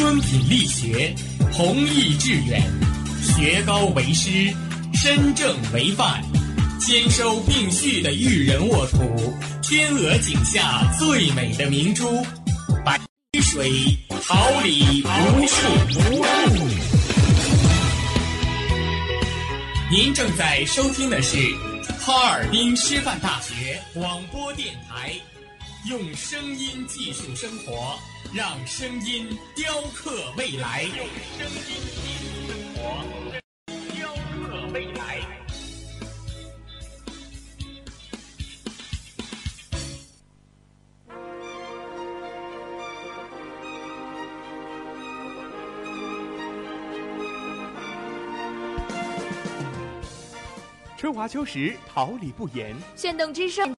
敦品力学，弘毅致远，学高为师，身正为范，兼收并蓄的育人沃土，天鹅颈下最美的明珠，白水桃李无数。您正在收听的是哈尔滨师范大学广播电台，用声音技术生活，让声音雕刻未来。用声音技术生活，雕刻未来。春华秋实，桃李不言。炫动之声。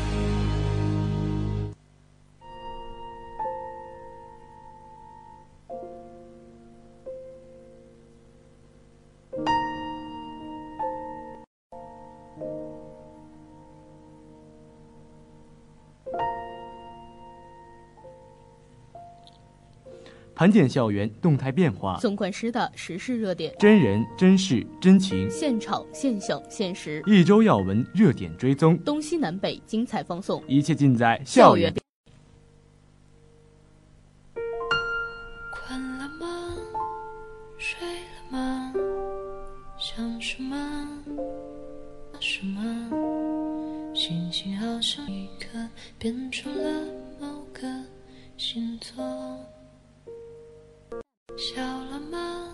盘点校园动态变化，纵观师大时事热点，真人真事真情，现场现象现实，一周要闻热点追踪，东西南北精彩放送，一切尽在校园。困了吗？睡了吗？想什么？什么？心情好像一刻变成了某个星座。笑了吗？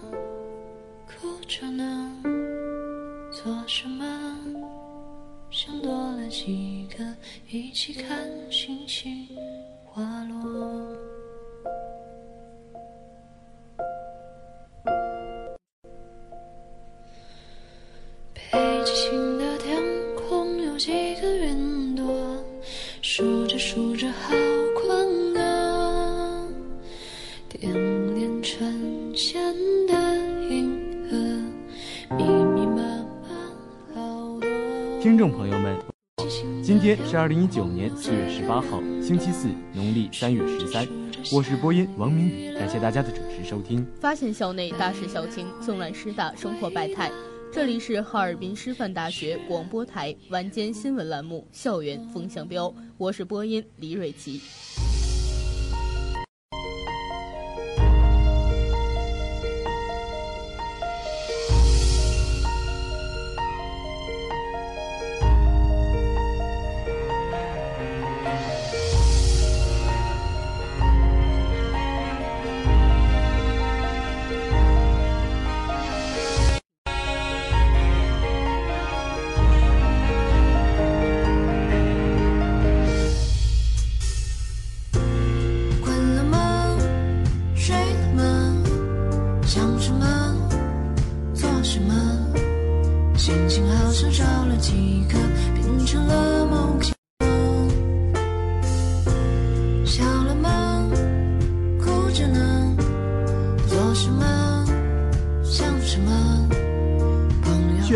哭着呢？做什么？想多了几个，一起看星星滑落。北极星的天空有几个云朵，数着数着好困啊。点点成线的银河，密密麻麻好多。听众朋友们，今天是二零一九年四月十八号，星期四，农历三月十三。我是播音王明宇，感谢大家的准时收听。发现校内大事小情，纵览师大生活百态。这里是哈尔滨师范大学广播台晚间新闻栏目《校园风向标》，我是播音李瑞琪。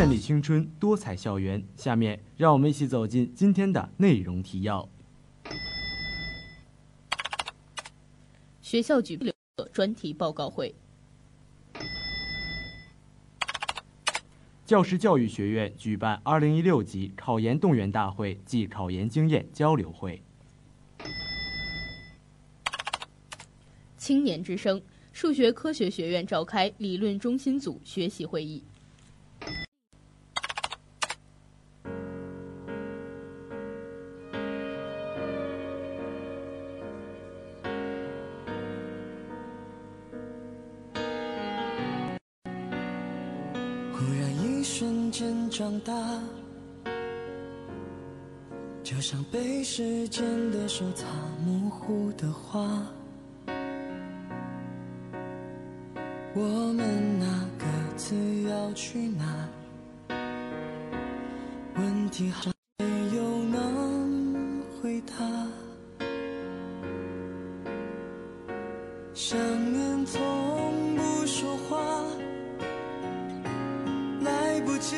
绚丽青春，多彩校园。下面让我们一起走进今天的内容提要。学校举办专题报告会。教师教育学院举办二零一六级考研动员大会暨考研经验交流会。青年之声，数学科学学院召开理论中心组学习会议。像被时间的手擦模糊的画。我们那各自要去哪？问题还没有能回答。想念从不说话，来不及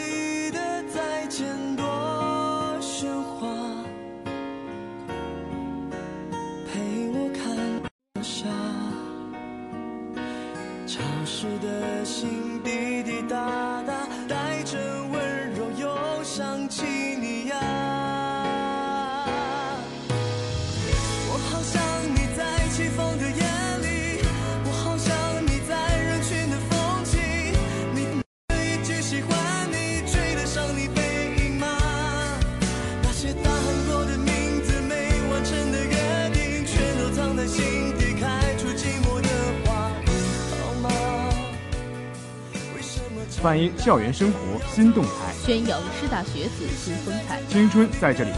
反映校园生活新动态，宣扬师大学子新风采，青春在这里。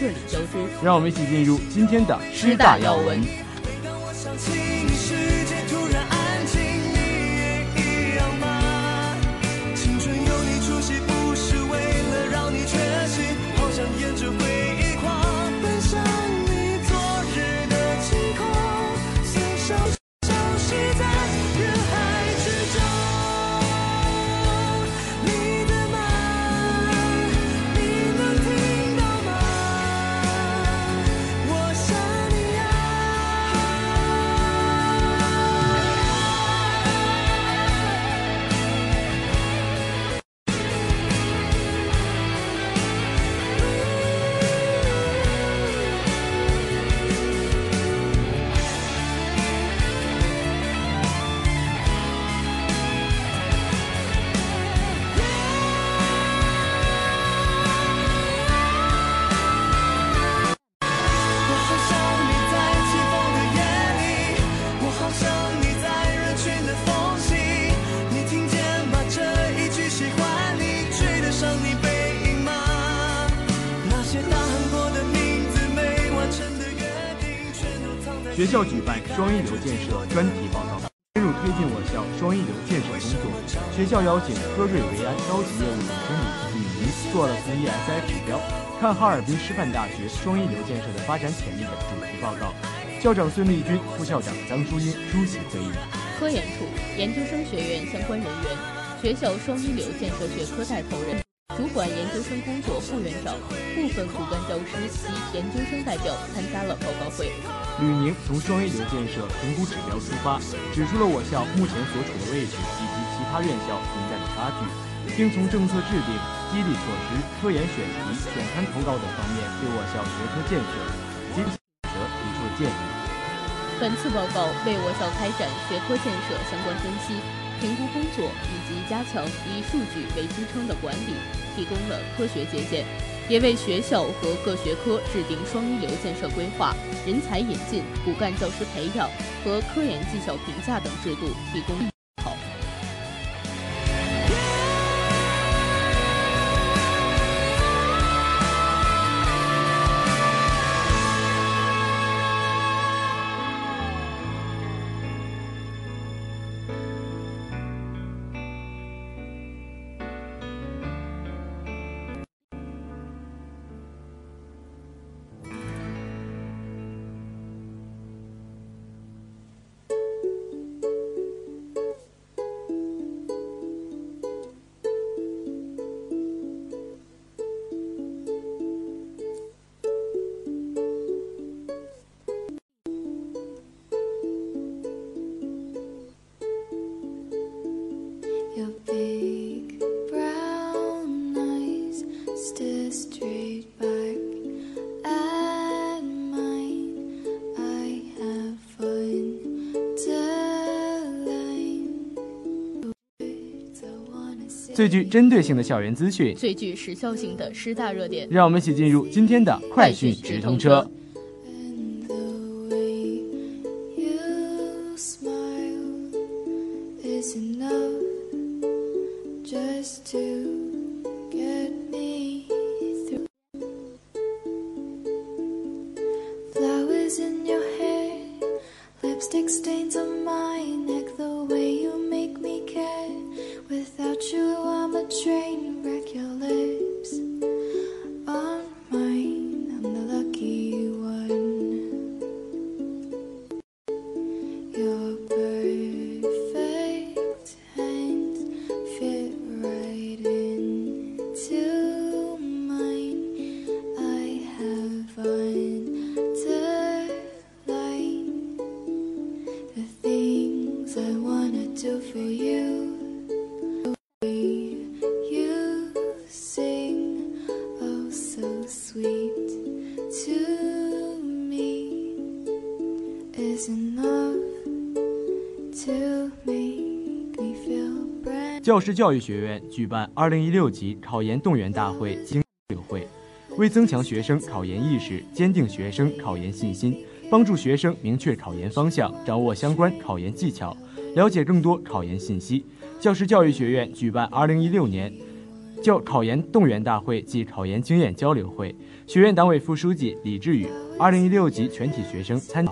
这里交织。让我们一起进入今天的师大要闻。双一流建设专题报告，深入推进我校双一流建设工作。学校邀请科瑞维安高级业务总经理李宁做了从 ESI 指标看哈尔滨师范大学双一流建设的发展潜力的主题报告。校长孙立军、副校长张淑英出席会议。科研处、研究生学院相关人员、学校双一流建设学科带头人、主管研究生工作副院长、部分骨干教师及研究生代表参加了报告会。吕宁从双一流建设评估指标出发，指出了我校目前所处的位置以及其他院校存在的差距，并从政策制定、激励措施、科研选题、选刊投稿等方面对我校学科建设及其选择提出了建议。本次报告为我校开展学科建设相关分析、评估工作以及加强以数据为支撑的管理提供了科学借鉴，也为学校和各学科制定双一流建设规划、人才引进、骨干教师培养和科研绩效评价等制度提供最具针对性的校园资讯，最具时效性的师大热点。让我们一起进入今天的快讯直通车。教师教育学院举办2016级考研动员大会经交流会，为增强学生考研意识，坚定学生考研信心，帮助学生明确考研方向，掌握相关考研技巧，了解更多考研信息。教师教育学院举办2016年教考研动员大会暨考研经验交流会，学院党委副书记李志宇，2016级全体学生参。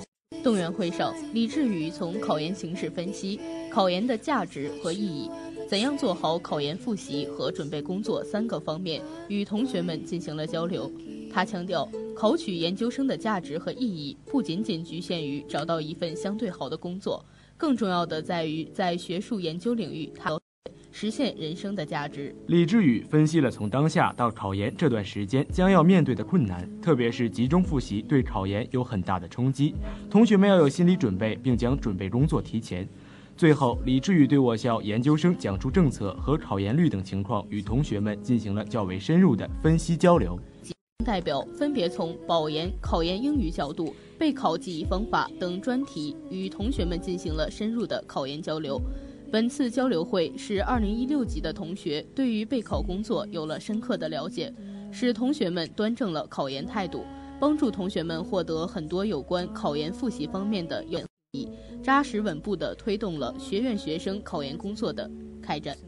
动员会上，李志宇从考研形势分析、考研的价值和意义、怎样做好考研复习和准备工作三个方面与同学们进行了交流。他强调，考取研究生的价值和意义不仅仅局限于找到一份相对好的工作，更重要的在于在学术研究领域他实现人生的价值。李志宇分析了从当下到考研这段时间将要面对的困难，特别是集中复习对考研有很大的冲击，同学们要有心理准备，并将准备工作提前。最后，李志宇对我校研究生讲述政策和考研率等情况，与同学们进行了较为深入的分析交流。代表分别从保研、考研英语角度、备考记忆方法等专题与同学们进行了深入的考研交流。本次交流会使2016级的同学对于备考工作有了深刻的了解，使同学们端正了考研态度，帮助同学们获得很多有关考研复习方面的有益，扎实稳步地推动了学院学生考研工作的开展。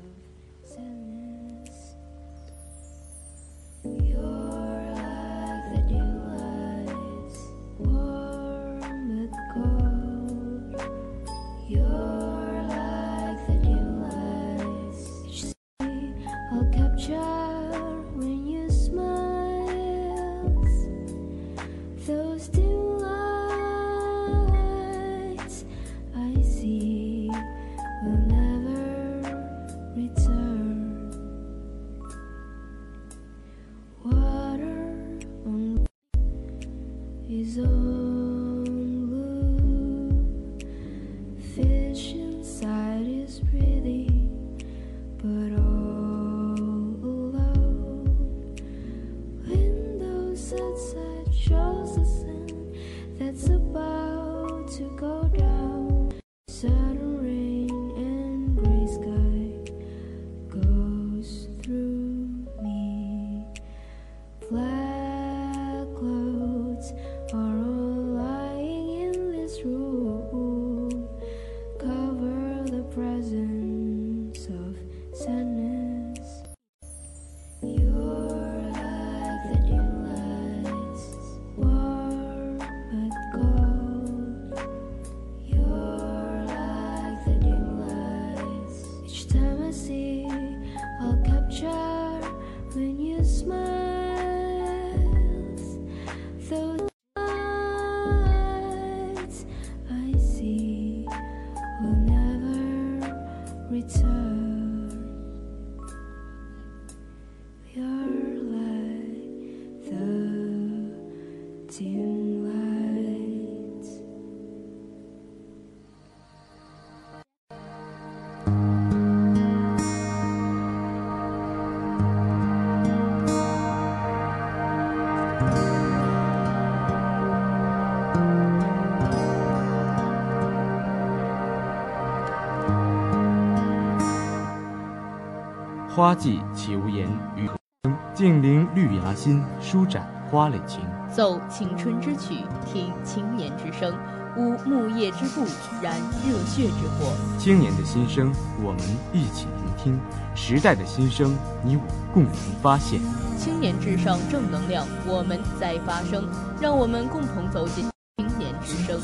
花季岂无言，雨荷生。静聆绿芽心，舒展花蕾情。奏青春之曲，听青年之声，舞木叶之步，燃热血之火。青年的心声，我们一起聆听；时代的心声，你我共同发现。青年至上，正能量，我们在发声，让我们共同走进青年之声。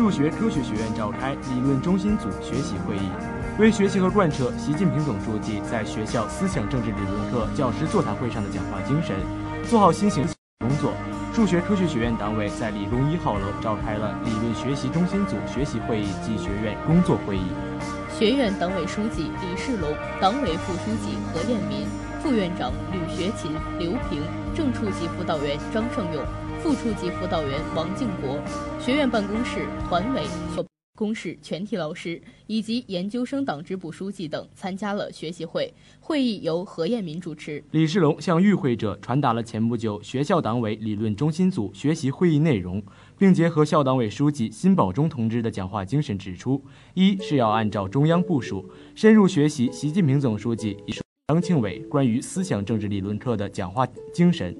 数学科学学院召开理论中心组学习会议，为学习和贯彻习近平总书记在学校思想政治理论课教师座谈会上的讲话精神，做好新型工作。数学科学学院党委在理工一号楼召开了理论学习中心组学习会议暨学院工作会议。学院党委书记李世龙、党委副书记何彦民、副院长吕学勤、刘平、正处级辅导员张胜勇、副处级辅导员王敬国、学院办公室团委所公室全体老师以及研究生党支部书记等参加了学习会。会议由何彦民主持。李世龙向与会者传达了前不久学校党委理论中心组学习会议内容。并结合校党委书记辛保忠同志的讲话精神，指出：一是要按照中央部署，深入学习习近平总书记、张庆伟关于思想政治理论课的讲话精神；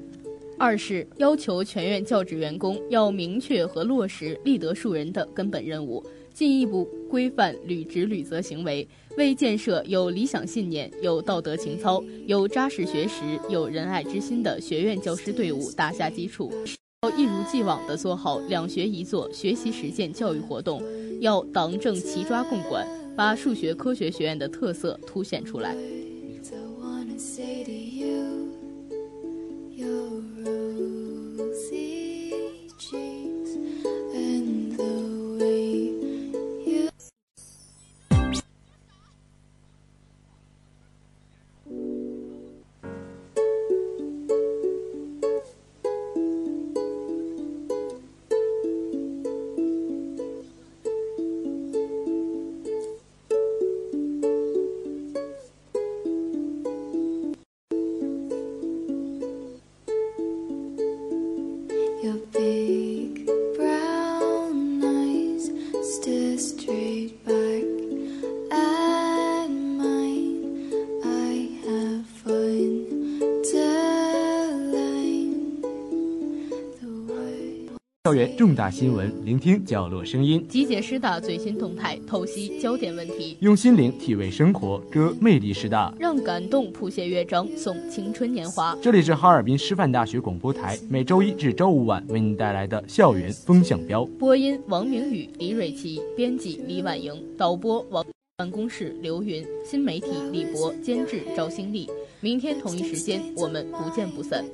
二是要求全院教职员工要明确和落实立德树人的根本任务，进一步规范履职履责行为，为建设有理想信念、有道德情操、有扎实学识、有仁爱之心的学院教师队伍打下基础。要一如既往地做好两学一做学习实践教育活动，要党政齐抓共管，把数学科学学院的特色凸显出来。校园重大新闻，聆听角落声音，集结师大最新动态，透析焦点问题，用心灵体味生活，歌魅力师大，让感动谱写乐章，送青春年华。这里是哈尔滨师范大学广播台，每周一至周五晚为您带来的校园风向标。播音：王明宇、李蕊琪，编辑：李婉莹，导播：王。办公室：刘云，新媒体：李博，监制：赵新丽。明天同一时间，我们不见不散。